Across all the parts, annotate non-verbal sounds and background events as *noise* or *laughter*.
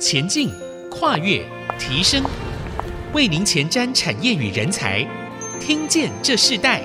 前进、跨越、提升，为您前瞻产业与人才。听见这世代，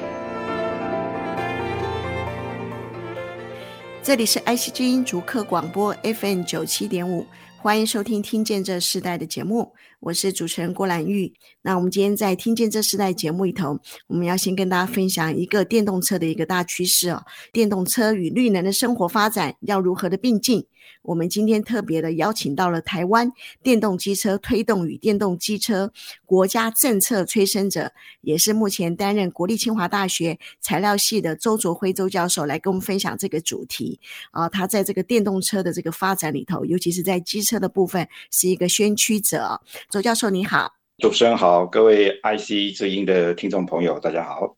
这里是 IC 之音逐客广播 FM 九七点五。欢迎收听《听见这世代》的节目，我是主持人郭兰玉。那我们今天在《听见这时代》节目里头，我们要先跟大家分享一个电动车的一个大趋势哦，电动车与绿能的生活发展要如何的并进？我们今天特别的邀请到了台湾电动机车推动与电动机车国家政策催生者，也是目前担任国立清华大学材料系的周卓辉周教授来跟我们分享这个主题。啊，他在这个电动车的这个发展里头，尤其是在机车的部分，是一个先驱者。周教授你好，主持人好，各位 IC 之音的听众朋友，大家好。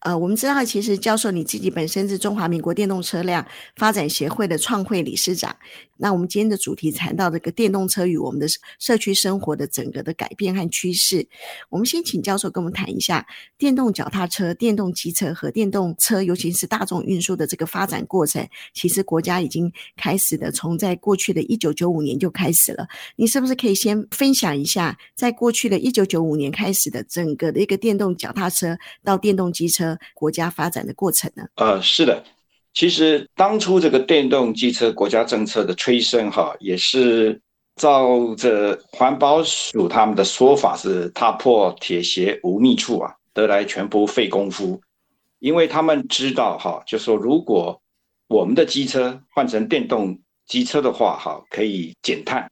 呃，我们知道，其实教授你自己本身是中华民国电动车辆发展协会的创会理事长。那我们今天的主题谈到这个电动车与我们的社区生活的整个的改变和趋势。我们先请教授跟我们谈一下电动脚踏车、电动机车和电动车，尤其是大众运输的这个发展过程。其实国家已经开始的，从在过去的一九九五年就开始了。你是不是可以先分享一下，在过去的一九九五年开始的整个的一个电动脚踏车到电动机车国家发展的过程呢？呃，是的。其实当初这个电动机车国家政策的催生，哈，也是照着环保署他们的说法是“踏破铁鞋无觅处”啊，得来全不费工夫。因为他们知道，哈，就说如果我们的机车换成电动机车的话，哈，可以减碳，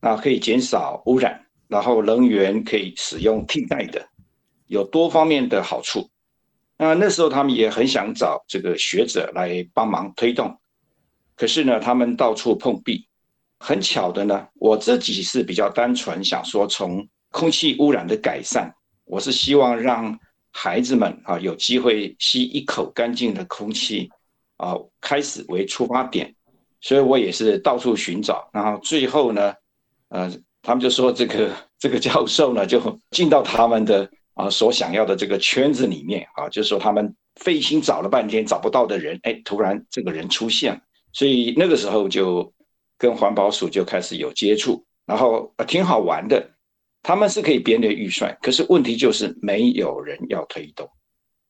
啊，可以减少污染，然后能源可以使用替代的，有多方面的好处。那那时候他们也很想找这个学者来帮忙推动，可是呢，他们到处碰壁。很巧的呢，我自己是比较单纯，想说从空气污染的改善，我是希望让孩子们啊有机会吸一口干净的空气啊，开始为出发点，所以我也是到处寻找，然后最后呢，呃，他们就说这个这个教授呢就进到他们的。啊，所想要的这个圈子里面啊，就是说他们费心找了半天找不到的人，哎，突然这个人出现了，所以那个时候就跟环保署就开始有接触，然后啊挺好玩的，他们是可以编列预算，可是问题就是没有人要推动，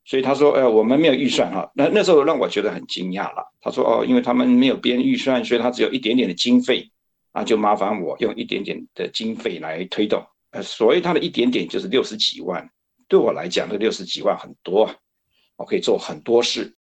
所以他说，哎，我们没有预算哈，那那时候让我觉得很惊讶了，他说哦，因为他们没有编预算，所以他只有一点点的经费，啊，就麻烦我用一点点的经费来推动。呃，所谓它的一点点就是六十几万，对我来讲，这六十几万很多啊，我可以做很多事。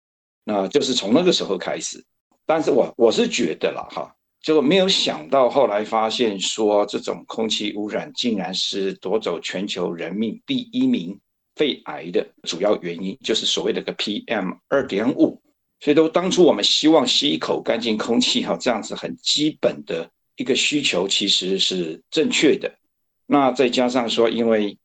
那就是从那个时候开始，但是我我是觉得了哈，就没有想到后来发现说，这种空气污染竟然是夺走全球人命第一名肺癌的主要原因，就是所谓的个 PM 二点五。所以都当初我们希望吸一口干净空气哈，这样子很基本的一个需求其实是正确的。那再加上说，因为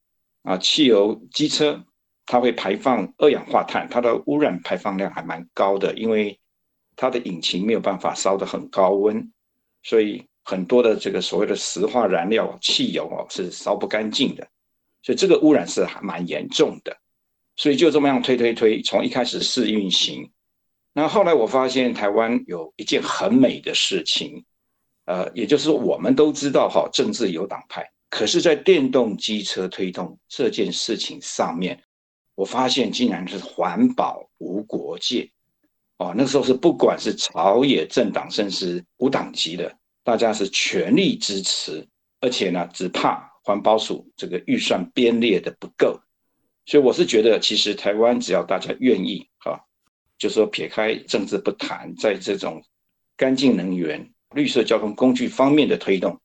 啊，汽油机车它会排放二氧化碳，它的污染排放量还蛮高的，因为它的引擎没有办法烧得很高温，所以很多的这个所谓的石化燃料汽油哦是烧不干净的，所以这个污染是还蛮严重的，所以就这么样推推推，从一开始试运行，那后来我发现台湾有一件很美的事情，呃，也就是我们都知道哈，政治有党派。可是，在电动机车推动这件事情上面，我发现竟然是环保无国界哦。那时候是不管是朝野政党，甚至无党籍的，大家是全力支持，而且呢，只怕环保署这个预算编列的不够。所以我是觉得，其实台湾只要大家愿意哈，就说撇开政治不谈，在这种干净能源、绿色交通工具方面的推动。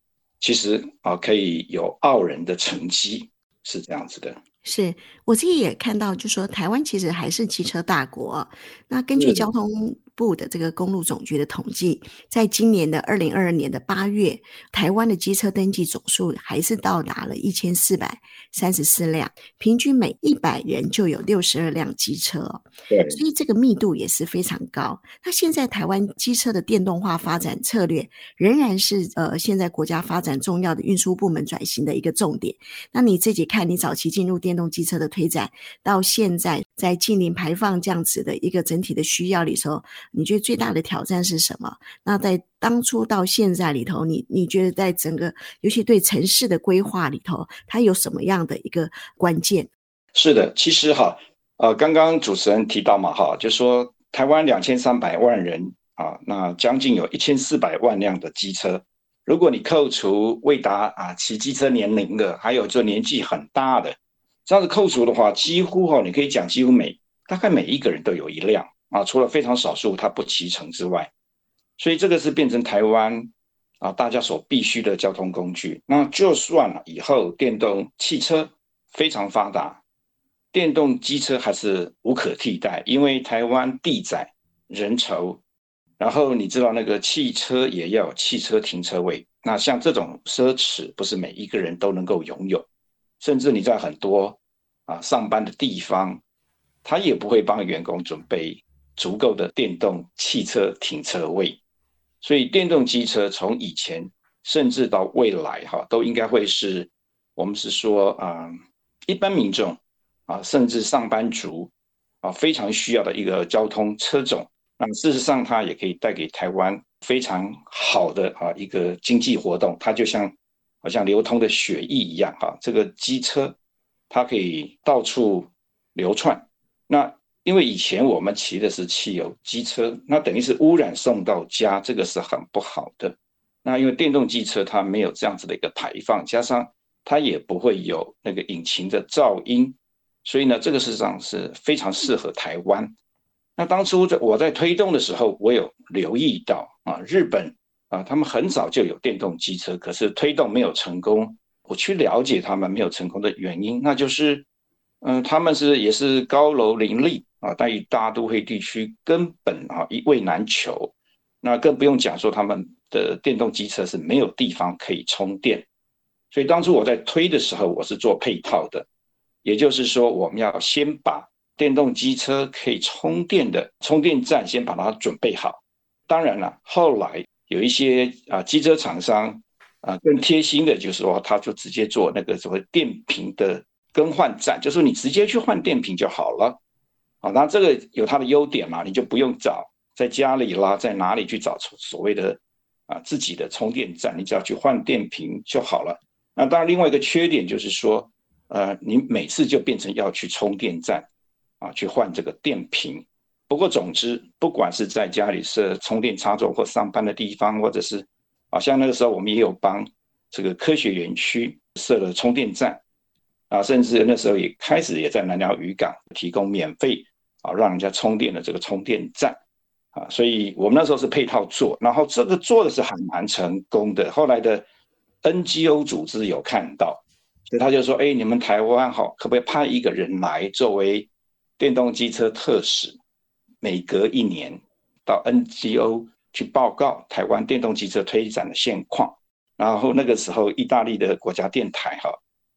其实啊，可以有傲人的成绩，是这样子的。是我自己也看到，就说台湾其实还是机车大国。那根据交通部的这个公路总局的统计，在今年的二零二二年的八月，台湾的机车登记总数还是到达了一千四百三十四辆，平均每一百人就有六十二辆机车哦。对，所以这个密度也是非常高。那现在台湾机车的电动化发展策略仍然是呃，现在国家发展重要的运输部门转型的一个重点。那你自己看，你早期进入电动机车的推展到现在，在近零排放这样子的一个整体的需要里头，你觉得最大的挑战是什么？那在当初到现在里头，你你觉得在整个，尤其对城市的规划里头，它有什么样的一个关键？是的，其实哈，呃，刚刚主持人提到嘛，哈，就说台湾两千三百万人啊，那将近有一千四百万辆的机车。如果你扣除未达啊骑机车年龄的，还有就年纪很大的，这样子扣除的话，几乎哈，你可以讲几乎每大概每一个人都有一辆啊，除了非常少数他不骑乘之外，所以这个是变成台湾啊大家所必须的交通工具。那就算了以后电动汽车非常发达，电动机车还是无可替代，因为台湾地窄人稠。然后你知道那个汽车也要有汽车停车位，那像这种奢侈不是每一个人都能够拥有，甚至你在很多啊上班的地方，他也不会帮员工准备足够的电动汽车停车位，所以电动机车从以前甚至到未来哈，都应该会是我们是说啊一般民众啊甚至上班族啊非常需要的一个交通车种。那事实上，它也可以带给台湾非常好的啊一个经济活动，它就像好像流通的血液一样哈。这个机车它可以到处流窜。那因为以前我们骑的是汽油机车，那等于是污染送到家，这个是很不好的。那因为电动机车它没有这样子的一个排放，加上它也不会有那个引擎的噪音，所以呢，这个事实上是非常适合台湾。那当初在我在推动的时候，我有留意到啊，日本啊，他们很早就有电动机车，可是推动没有成功。我去了解他们没有成功的原因，那就是，嗯，他们是也是高楼林立啊，但于大都会地区根本啊一位难求。那更不用讲说他们的电动机车是没有地方可以充电。所以当初我在推的时候，我是做配套的，也就是说，我们要先把。电动机车可以充电的充电站，先把它准备好。当然了，后来有一些啊机车厂商啊更贴心的，就是说他就直接做那个所谓电瓶的更换站，就是你直接去换电瓶就好了。啊，那这个有它的优点嘛，你就不用找在家里啦，在哪里去找所谓的啊自己的充电站，你只要去换电瓶就好了。那当然，另外一个缺点就是说，呃，你每次就变成要去充电站。啊，去换这个电瓶。不过，总之，不管是在家里设充电插座，或上班的地方，或者是，啊，像那个时候我们也有帮这个科学园区设了充电站，啊，甚至那时候也开始也在南寮渔港提供免费啊让人家充电的这个充电站，啊，所以我们那时候是配套做，然后这个做的是还蛮成功的。后来的 NGO 组织有看到，所以他就说：“哎，你们台湾好，可不可以派一个人来作为？”电动机车特使每隔一年到 NGO 去报告台湾电动机车推展的现况，然后那个时候意大利的国家电台哈，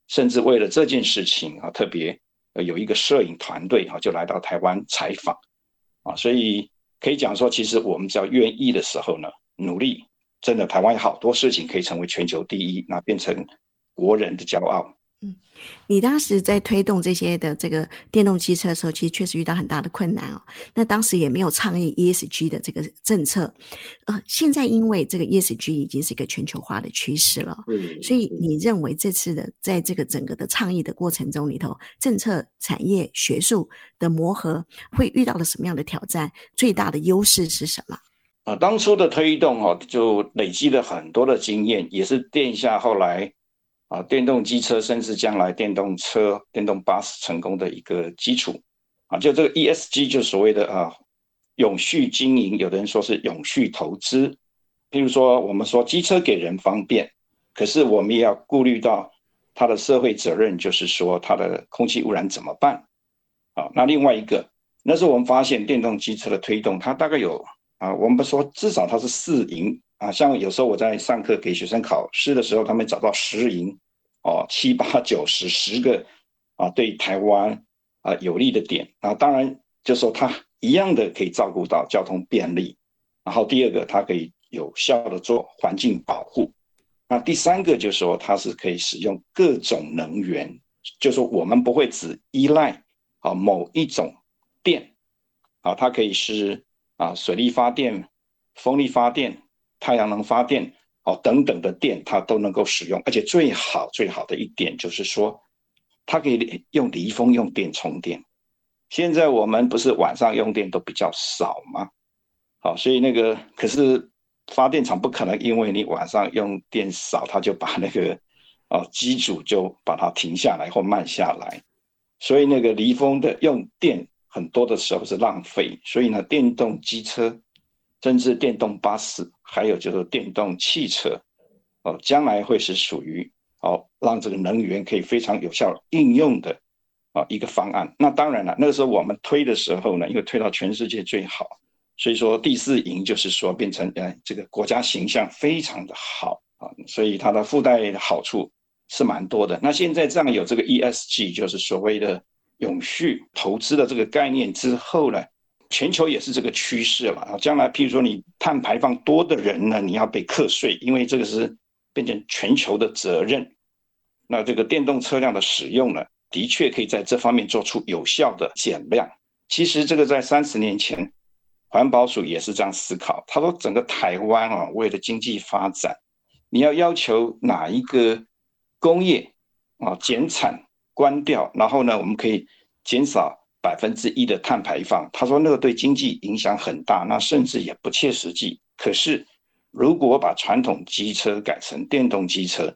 甚至为了这件事情啊，特别有一个摄影团队哈，就来到台湾采访啊，所以可以讲说，其实我们只要愿意的时候呢，努力，真的台湾有好多事情可以成为全球第一，那变成国人的骄傲。嗯，你当时在推动这些的这个电动汽车的时候，其实确实遇到很大的困难哦。那当时也没有倡议 ESG 的这个政策，呃，现在因为这个 ESG 已经是一个全球化的趋势了，嗯，所以你认为这次的在这个整个的倡议的过程中里头，政策、产业、学术的磨合会遇到了什么样的挑战？最大的优势是什么？啊，当初的推动哦，就累积了很多的经验，也是殿下后来。啊，电动机车甚至将来电动车、电动巴士成功的一个基础啊，就这个 ESG 就所谓的啊永续经营，有的人说是永续投资。譬如说，我们说机车给人方便，可是我们也要顾虑到它的社会责任，就是说它的空气污染怎么办？啊，那另外一个，那时候我们发现电动机车的推动，它大概有啊，我们不说至少它是四赢。啊，像有时候我在上课给学生考试的时候，他们找到十赢，哦，七八九十十个啊，对台湾啊有利的点。啊，当然就说它一样的可以照顾到交通便利，然后第二个它可以有效的做环境保护，那第三个就是说它是可以使用各种能源，就是说我们不会只依赖啊某一种电啊，它可以是啊水力发电、风力发电、太阳能发电哦等等的电，它都能够使用。而且最好最好的一点就是说，它可以用离峰用电充电。现在我们不是晚上用电都比较少吗？好，所以那个可是发电厂不可能因为你晚上用电少，它就把那个哦机组就把它停下来或慢下来。所以那个离峰的用电很多的时候是浪费。所以呢，电动机车，甚至电动巴士，还有就是电动汽车，哦，将来会是属于哦让这个能源可以非常有效应用的。啊，一个方案。那当然了，那个时候我们推的时候呢，因为推到全世界最好，所以说第四营就是说变成呃这个国家形象非常的好啊，所以它的附带的好处是蛮多的。那现在这样有这个 ESG，就是所谓的永续投资的这个概念之后呢，全球也是这个趋势了啊。将来譬如说你碳排放多的人呢，你要被课税，因为这个是变成全球的责任。那这个电动车辆的使用呢，的确可以在这方面做出有效的减量。其实这个在三十年前，环保署也是这样思考。他说，整个台湾啊，为了经济发展，你要要求哪一个工业啊减产关掉，然后呢，我们可以减少百分之一的碳排放。他说那个对经济影响很大，那甚至也不切实际。可是如果把传统机车改成电动机车，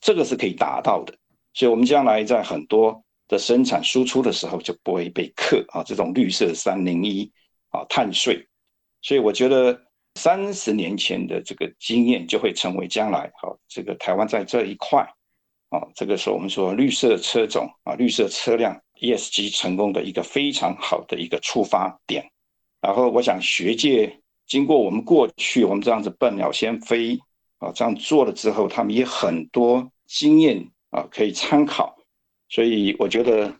这个是可以达到的。所以，我们将来在很多的生产输出的时候，就不会被克啊这种绿色三零一啊碳税。所以，我觉得三十年前的这个经验，就会成为将来好这个台湾在这一块啊，这个是我们说绿色车种啊、绿色车辆 ESG 成功的一个非常好的一个出发点。然后，我想学界经过我们过去我们这样子笨鸟先飞啊这样做了之后，他们也很多经验。啊，可以参考，所以我觉得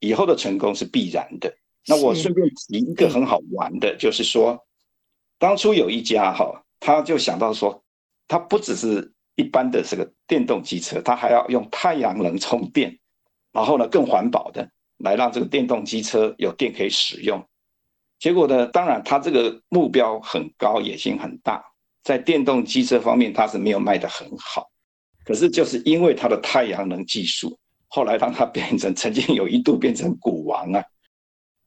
以后的成功是必然的。那我顺便提一个很好玩的，就是说，当初有一家哈，他就想到说，他不只是一般的这个电动机车，他还要用太阳能充电，然后呢更环保的来让这个电动机车有电可以使用。结果呢，当然它这个目标很高，野心很大，在电动机车方面它是没有卖得很好。可是就是因为它的太阳能技术，后来让它变成曾经有一度变成股王啊，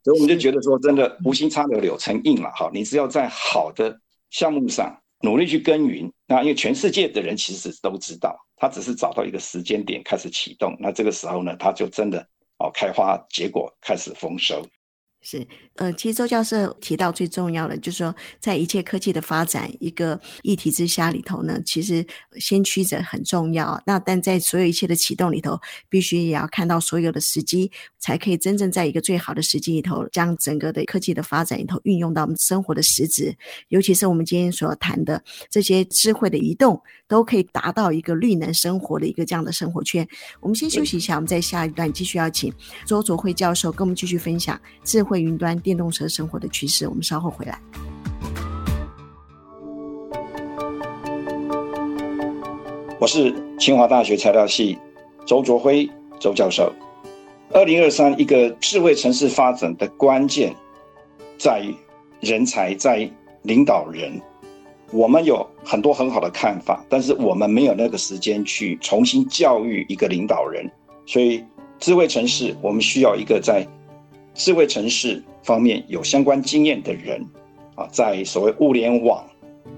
所以我们就觉得说，真的无心插柳柳成荫了哈。你只要在好的项目上努力去耕耘，那因为全世界的人其实都知道，他只是找到一个时间点开始启动，那这个时候呢，他就真的哦开花结果，开始丰收。是，呃，其实周教授提到最重要的，就是说，在一切科技的发展一个议题之下里头呢，其实先驱者很重要。那但在所有一切的启动里头，必须也要看到所有的时机，才可以真正在一个最好的时机里头，将整个的科技的发展里头运用到我们生活的实质。尤其是我们今天所谈的这些智慧的移动，都可以达到一个绿能生活的一个这样的生活圈。我们先休息一下，我们在下一段继续邀请周卓辉教授跟我们继续分享智慧。云端电动车生活的趋势，我们稍后回来。我是清华大学材料系周卓辉周教授。二零二三，一个智慧城市发展的关键在于人才，在于领导人。我们有很多很好的看法，但是我们没有那个时间去重新教育一个领导人。所以，智慧城市，我们需要一个在。智慧城市方面有相关经验的人，啊，在所谓物联网、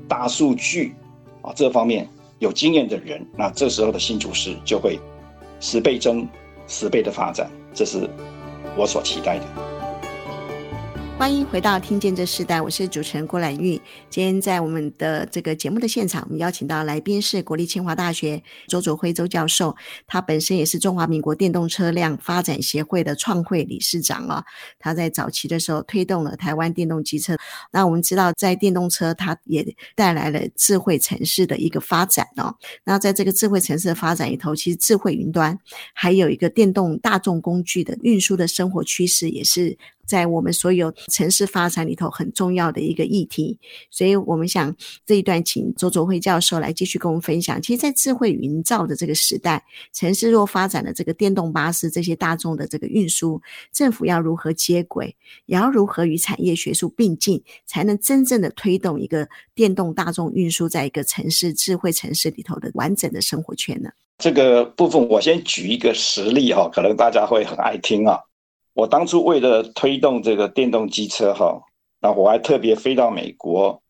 大数据啊这方面有经验的人，那这时候的新竹市就会十倍增、十倍的发展，这是我所期待的。欢迎回到《听见这时代》，我是主持人郭兰玉。今天在我们的这个节目的现场，我们邀请到来宾是国立清华大学周卓辉周教授，他本身也是中华民国电动车辆发展协会的创会理事长啊。他在早期的时候推动了台湾电动机车。那我们知道，在电动车，它也带来了智慧城市的一个发展哦。那在这个智慧城市的发展里头，其实智慧云端还有一个电动大众工具的运输的生活趋势，也是。在我们所有城市发展里头很重要的一个议题。所以我们想这一段请周卓辉教授来继续跟我们分享。其实，在智慧营造的这个时代，城市若发展了这个电动巴士这些大众的这个运输，政府要如何接轨，也要如何与产业学术并进，才能真正的推动一个电动大众运输在一个城市智慧城市里头的完整的生活圈呢？这个部分我先举一个实例哈，可能大家会很爱听啊。我当初为了推动这个电动机车哈，那我还特别飞到美国，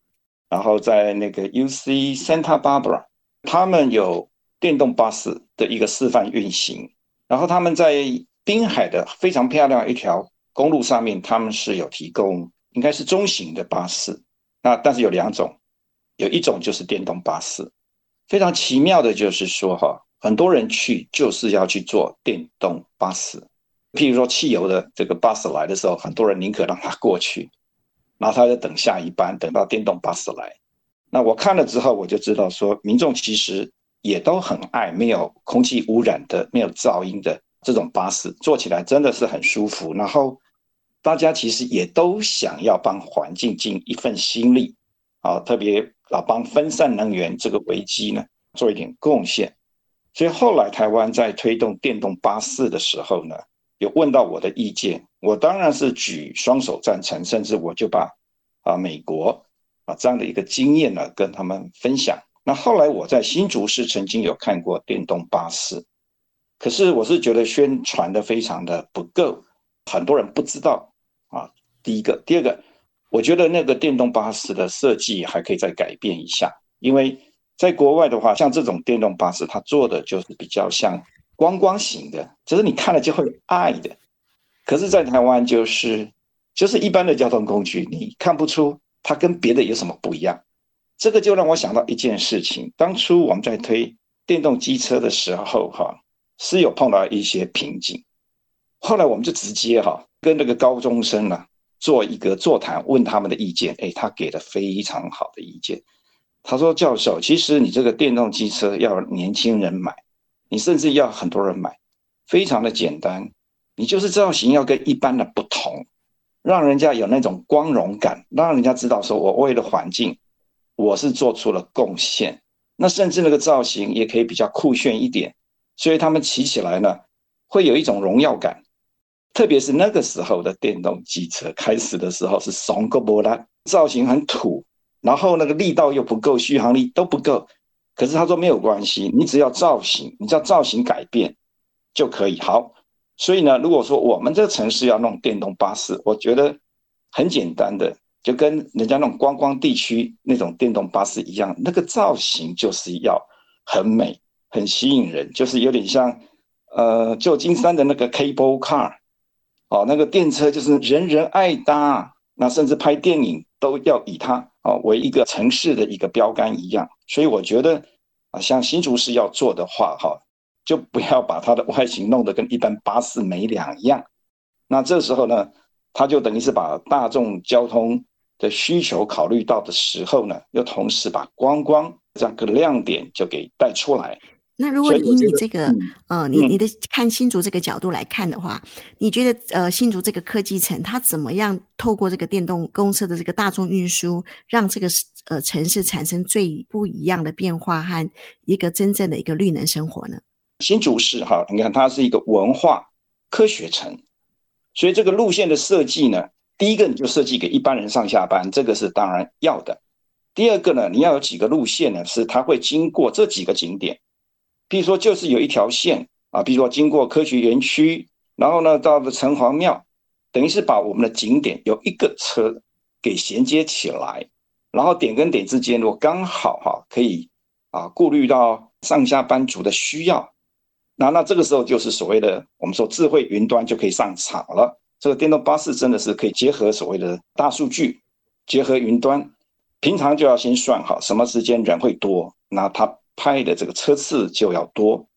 然后在那个 UC Santa Barbara，他们有电动巴士的一个示范运行，然后他们在滨海的非常漂亮一条公路上面，他们是有提供应该是中型的巴士，那但是有两种，有一种就是电动巴士，非常奇妙的就是说哈，很多人去就是要去坐电动巴士。譬如说，汽油的这个巴士来的时候，很多人宁可让他过去，然后他就等下一班，等到电动巴士来。那我看了之后，我就知道说，民众其实也都很爱没有空气污染的、没有噪音的这种巴士，坐起来真的是很舒服。然后大家其实也都想要帮环境尽一份心力，啊，特别啊帮分散能源这个危机呢做一点贡献。所以后来台湾在推动电动巴士的时候呢，有问到我的意见，我当然是举双手赞成，甚至我就把啊美国啊这样的一个经验呢跟他们分享。那后来我在新竹市曾经有看过电动巴士，可是我是觉得宣传的非常的不够，很多人不知道啊。第一个，第二个，我觉得那个电动巴士的设计还可以再改变一下，因为在国外的话，像这种电动巴士，它做的就是比较像。观光型的，就是你看了就会爱的。可是，在台湾就是就是一般的交通工具，你看不出它跟别的有什么不一样。这个就让我想到一件事情：当初我们在推电动机车的时候，哈，是有碰到一些瓶颈。后来我们就直接哈跟那个高中生呢做一个座谈，问他们的意见。诶，他给了非常好的意见。他说：“教授，其实你这个电动机车要年轻人买。”你甚至要很多人买，非常的简单，你就是造型要跟一般的不同，让人家有那种光荣感，让人家知道说我为了环境，我是做出了贡献。那甚至那个造型也可以比较酷炫一点，所以他们骑起来呢，会有一种荣耀感。特别是那个时候的电动机车开始的时候是怂个波拉，造型很土，然后那个力道又不够，续航力都不够。可是他说没有关系，你只要造型，你只要造型改变就可以。好，所以呢，如果说我们这个城市要弄电动巴士，我觉得很简单的，就跟人家那种观光地区那种电动巴士一样，那个造型就是要很美、很吸引人，就是有点像呃旧金山的那个 cable car，哦，那个电车就是人人爱搭，那甚至拍电影都要以它。啊，为一个城市的一个标杆一样，所以我觉得啊，像新竹市要做的话，哈，就不要把它的外形弄得跟一般巴士没两样。那这时候呢，它就等于是把大众交通的需求考虑到的时候呢，又同时把观光这样个亮点就给带出来。那如果以你这个呃，你你的看新竹这个角度来看的话，你觉得呃，新竹这个科技城它怎么样透过这个电动公车的这个大众运输，让这个呃城市产生最不一样的变化和一个真正的一个绿能生活呢？新竹市哈，你看它是一个文化科学城，所以这个路线的设计呢，第一个你就设计给一般人上下班，这个是当然要的。第二个呢，你要有几个路线呢，是它会经过这几个景点。比如说，就是有一条线啊，比如说经过科学园区，然后呢，到了城隍庙，等于是把我们的景点有一个车给衔接起来，然后点跟点之间，如果刚好哈可以啊顾虑到上下班族的需要，那那这个时候就是所谓的我们说智慧云端就可以上场了。这个电动巴士真的是可以结合所谓的大数据，结合云端，平常就要先算好什么时间人会多，那它。拍的这个车次就要多，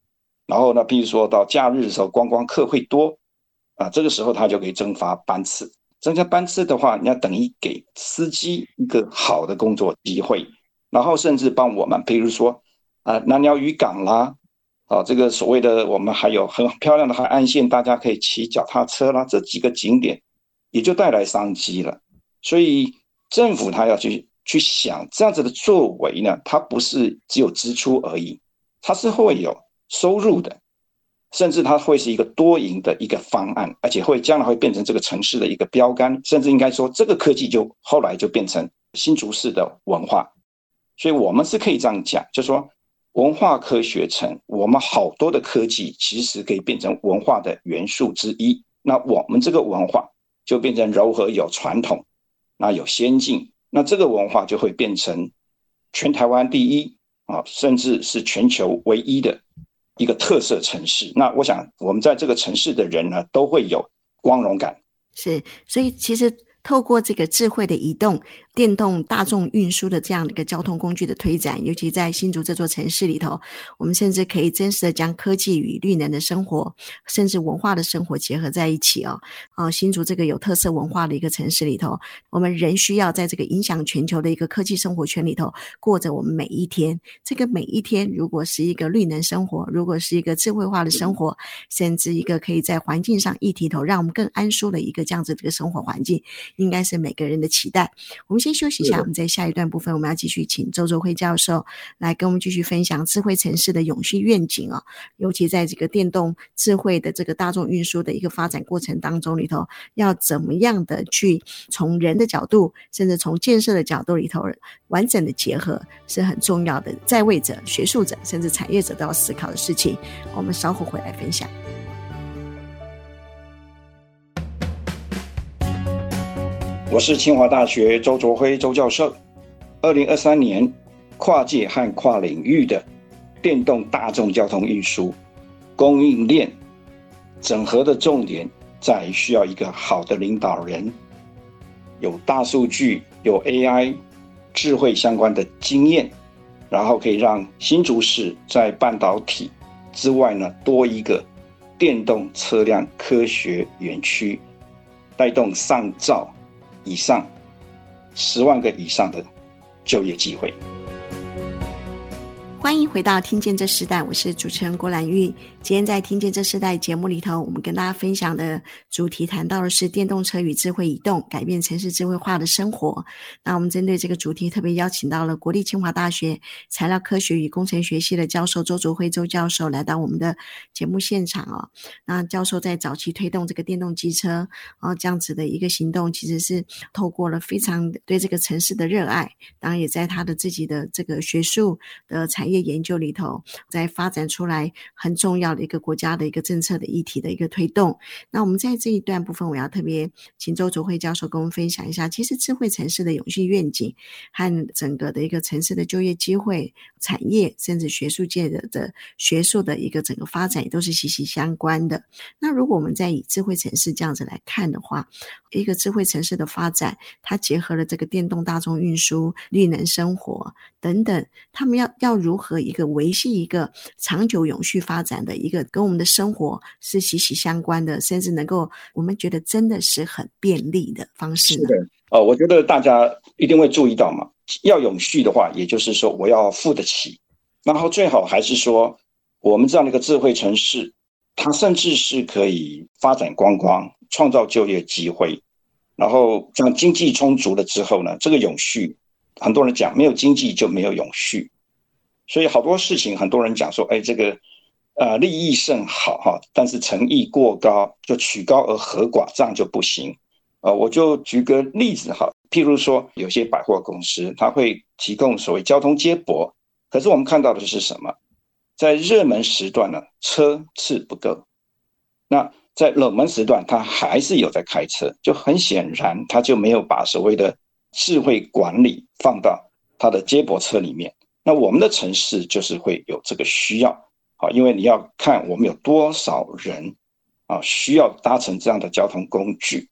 然后呢，比如说到假日的时候，观光客会多啊，这个时候他就可以增发班次。增加班次的话，你要等于给司机一个好的工作机会，然后甚至帮我们，比如说啊，南寮渔港啦，啊，这个所谓的我们还有很漂亮的海岸线，大家可以骑脚踏车啦，这几个景点也就带来商机了。所以政府他要去去想这样子的作为呢，它不是只有支出而已，它是会有收入的，甚至它会是一个多赢的一个方案，而且会将来会变成这个城市的一个标杆，甚至应该说这个科技就后来就变成新竹市的文化。所以我们是可以这样讲，就说文化科学城，我们好多的科技其实可以变成文化的元素之一。那我们这个文化就变成柔和有传统。那有先进，那这个文化就会变成全台湾第一啊，甚至是全球唯一的一个特色城市。那我想，我们在这个城市的人呢，都会有光荣感。是，所以其实透过这个智慧的移动。电动大众运输的这样的一个交通工具的推展，尤其在新竹这座城市里头，我们甚至可以真实的将科技与绿能的生活，甚至文化的生活结合在一起哦。啊，新竹这个有特色文化的一个城市里头，我们仍需要在这个影响全球的一个科技生活圈里头，过着我们每一天。这个每一天，如果是一个绿能生活，如果是一个智慧化的生活，甚至一个可以在环境上议题头让我们更安舒的一个这样子的一个生活环境，应该是每个人的期待。我们。先休息一下，我们在下一段部分，我们要继续请周周辉教授来跟我们继续分享智慧城市的永续愿景啊，尤其在这个电动智慧的这个大众运输的一个发展过程当中里头，要怎么样的去从人的角度，甚至从建设的角度里头完整的结合，是很重要的。在位者、学术者，甚至产业者都要思考的事情。我们稍后回来分享。我是清华大学周卓辉周教授。二零二三年，跨界和跨领域的电动大众交通运输供应链整合的重点，在需要一个好的领导人，有大数据、有 AI、智慧相关的经验，然后可以让新竹市在半导体之外呢，多一个电动车辆科学园区，带动上造。以上十万个以上的就业机会。欢迎回到《听见这时代》，我是主持人郭兰玉。今天在《听见这时代》节目里头，我们跟大家分享的主题谈到的是电动车与智慧移动，改变城市智慧化的生活。那我们针对这个主题，特别邀请到了国立清华大学材料科学与工程学系的教授周卓辉周教授来到我们的节目现场哦。那教授在早期推动这个电动机车啊这样子的一个行动，其实是透过了非常对这个城市的热爱，当然也在他的自己的这个学术的产业。业研究里头，在发展出来很重要的一个国家的一个政策的议题的一个推动。那我们在这一段部分，我要特别请周卓慧教授跟我们分享一下，其实智慧城市的永续愿景和整个的一个城市的就业机会、产业甚至学术界的的学术的一个整个发展，也都是息息相关的。那如果我们在以智慧城市这样子来看的话，一个智慧城市的发展，它结合了这个电动大众运输、绿能生活等等，他们要要如何一个维系一个长久永续发展的一个跟我们的生活是息息相关的，甚至能够我们觉得真的是很便利的方式。是的，呃，我觉得大家一定会注意到嘛，要永续的话，也就是说我要付得起，然后最好还是说我们这样的一个智慧城市，它甚至是可以发展观光，创造就业机会，然后这样经济充足了之后呢，这个永续，很多人讲没有经济就没有永续。所以好多事情，很多人讲说，哎，这个，呃，利益甚好哈，但是诚意过高，就曲高而和寡，这样就不行。呃，我就举个例子哈，譬如说，有些百货公司，它会提供所谓交通接驳，可是我们看到的是什么？在热门时段呢，车次不够；那在冷门时段，他还是有在开车，就很显然，他就没有把所谓的智慧管理放到它的接驳车里面。那我们的城市就是会有这个需要，啊，因为你要看我们有多少人啊需要搭乘这样的交通工具，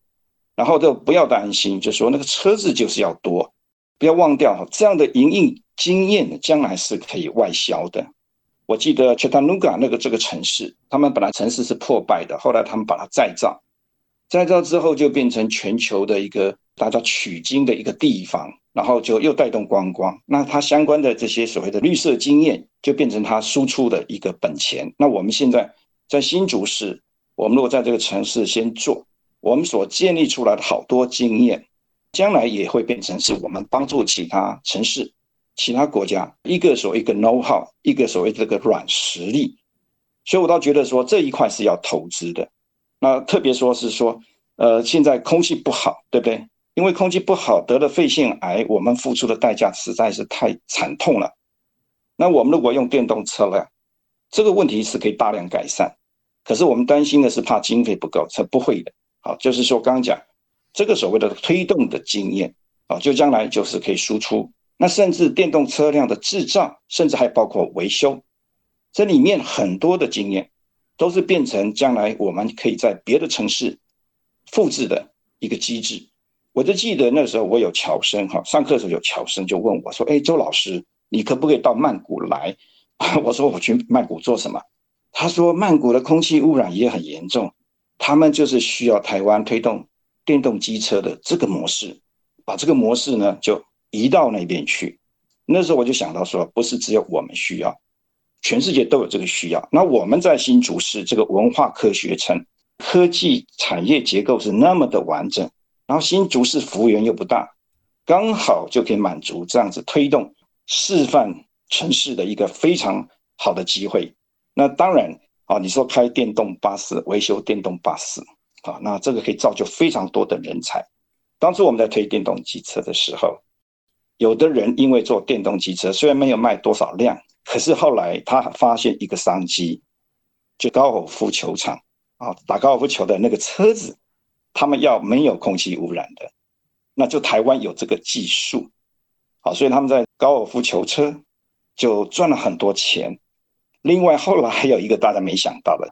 然后就不要担心，就说那个车子就是要多，不要忘掉哈这样的营运经验将来是可以外销的。我记得 c h a t t a n o g a 那个这个城市，他们本来城市是破败的，后来他们把它再造，再造之后就变成全球的一个大家取经的一个地方。然后就又带动观光，那它相关的这些所谓的绿色经验，就变成它输出的一个本钱。那我们现在在新竹市，我们如果在这个城市先做，我们所建立出来的好多经验，将来也会变成是我们帮助其他城市、其他国家一个所谓一个 know how，一个所谓这个软实力。所以我倒觉得说这一块是要投资的。那特别说是说，呃，现在空气不好，对不对？因为空气不好得了肺腺癌，我们付出的代价实在是太惨痛了。那我们如果用电动车了，这个问题是可以大量改善。可是我们担心的是怕经费不够，才不会的。好，就是说刚刚讲这个所谓的推动的经验啊，就将来就是可以输出。那甚至电动车辆的制造，甚至还包括维修，这里面很多的经验都是变成将来我们可以在别的城市复制的一个机制。我就记得那时候我有侨生哈，上课的时候有侨生就问我说：“哎，周老师，你可不可以到曼谷来？” *laughs* 我说：“我去曼谷做什么？”他说：“曼谷的空气污染也很严重。”他们就是需要台湾推动电动机车的这个模式，把这个模式呢就移到那边去。那时候我就想到说，不是只有我们需要，全世界都有这个需要。那我们在新竹市这个文化科学城，科技产业结构是那么的完整，然后新竹市幅员又不大，刚好就可以满足这样子推动示范城市的一个非常好的机会。那当然。啊，你说开电动巴士、维修电动巴士，啊，那这个可以造就非常多的人才。当初我们在推电动机车的时候，有的人因为做电动机车，虽然没有卖多少辆，可是后来他发现一个商机，就高尔夫球场啊，打高尔夫球的那个车子，他们要没有空气污染的，那就台湾有这个技术，好，所以他们在高尔夫球车就赚了很多钱。另外，后来还有一个大家没想到的，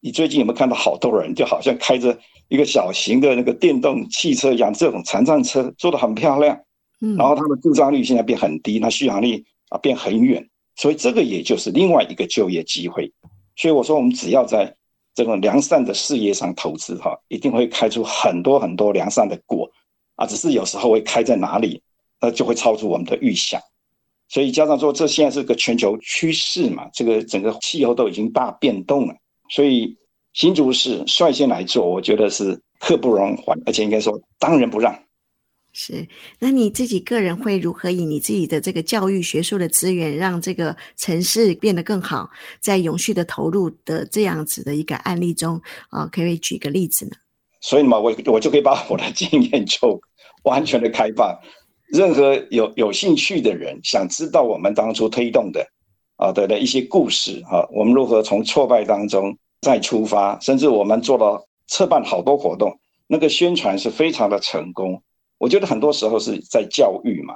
你最近有没有看到好多人就好像开着一个小型的那个电动汽车一样，这种残障车做的很漂亮，嗯，然后它的故障率现在变很低，那续航力啊变很远，所以这个也就是另外一个就业机会。所以我说，我们只要在这种良善的事业上投资哈，一定会开出很多很多良善的果啊，只是有时候会开在哪里，那就会超出我们的预想。所以加上说，这现在是个全球趋势嘛，这个整个气候都已经大变动了，所以新竹市率先来做，我觉得是刻不容缓，而且应该说当仁不让。是，那你自己个人会如何以你自己的这个教育学术的资源，让这个城市变得更好，在永续的投入的这样子的一个案例中啊，可以举个例子呢？所以嘛，我我就可以把我的经验就完全的开放。任何有有兴趣的人，想知道我们当初推动的啊的的一些故事啊，我们如何从挫败当中再出发，甚至我们做了策办好多活动，那个宣传是非常的成功。我觉得很多时候是在教育嘛，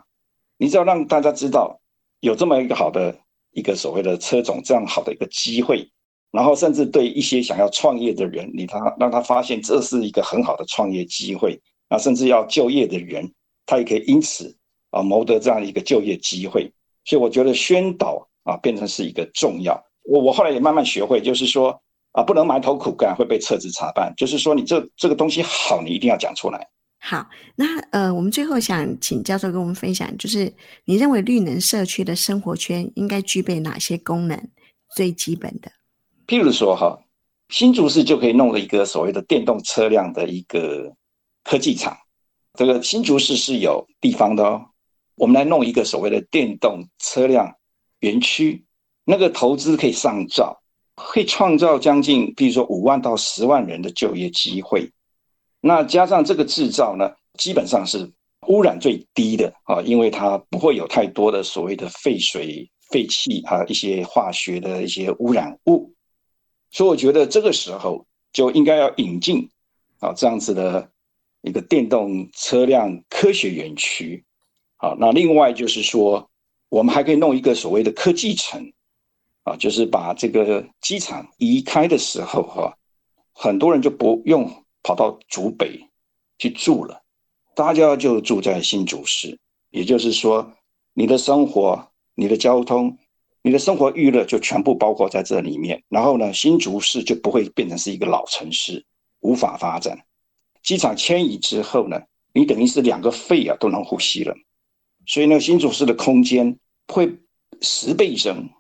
你只要让大家知道有这么一个好的一个所谓的车种，这样好的一个机会，然后甚至对一些想要创业的人，你他让他发现这是一个很好的创业机会，那甚至要就业的人。他也可以因此啊谋得这样一个就业机会，所以我觉得宣导啊变成是一个重要。我我后来也慢慢学会，就是说啊不能埋头苦干会被撤职查办，就是说你这这个东西好，你一定要讲出来。好，那呃我们最后想请教授跟我们分享，就是你认为绿能社区的生活圈应该具备哪些功能？最基本的，譬如说哈，新竹市就可以弄了一个所谓的电动车辆的一个科技厂。这个新竹市是有地方的哦，我们来弄一个所谓的电动车辆园区，那个投资可以上兆，会创造将近，比如说五万到十万人的就业机会。那加上这个制造呢，基本上是污染最低的啊，因为它不会有太多的所谓的废水、废气啊，一些化学的一些污染物。所以我觉得这个时候就应该要引进啊这样子的。一个电动车辆科学园区，好，那另外就是说，我们还可以弄一个所谓的科技城，啊，就是把这个机场移开的时候，哈，很多人就不用跑到竹北去住了，大家就住在新竹市，也就是说，你的生活、你的交通、你的生活娱乐就全部包括在这里面，然后呢，新竹市就不会变成是一个老城市，无法发展。机场迁移之后呢，你等于是两个肺啊都能呼吸了，所以呢，新竹市的空间会十倍增，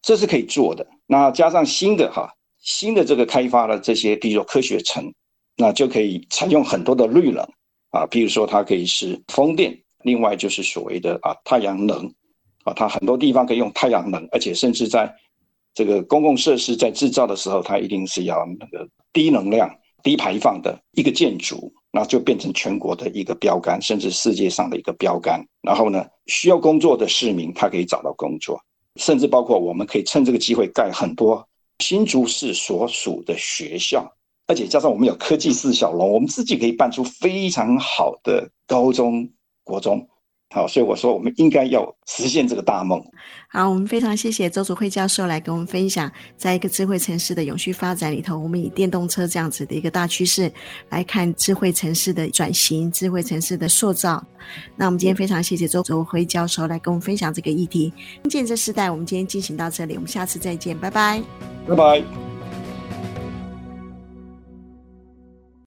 这是可以做的。那加上新的哈，新的这个开发的这些，比如说科学城，那就可以采用很多的绿能啊，比如说它可以是风电，另外就是所谓的啊太阳能啊，它很多地方可以用太阳能，而且甚至在这个公共设施在制造的时候，它一定是要那个低能量、低排放的一个建筑，那就变成全国的一个标杆，甚至世界上的一个标杆。然后呢，需要工作的市民他可以找到工作，甚至包括我们可以趁这个机会盖很多新竹市所属的学校。而且加上我们有科技四小龙，我们自己可以办出非常好的高中、国中。好，所以我说我们应该要实现这个大梦。好，我们非常谢谢周祖辉教授来跟我们分享，在一个智慧城市的永续发展里头，我们以电动车这样子的一个大趋势来看智慧城市的转型、智慧城市的塑造。那我们今天非常谢谢周祖辉教授来跟我们分享这个议题。听见这世代，我们今天进行到这里，我们下次再见，拜拜，拜拜。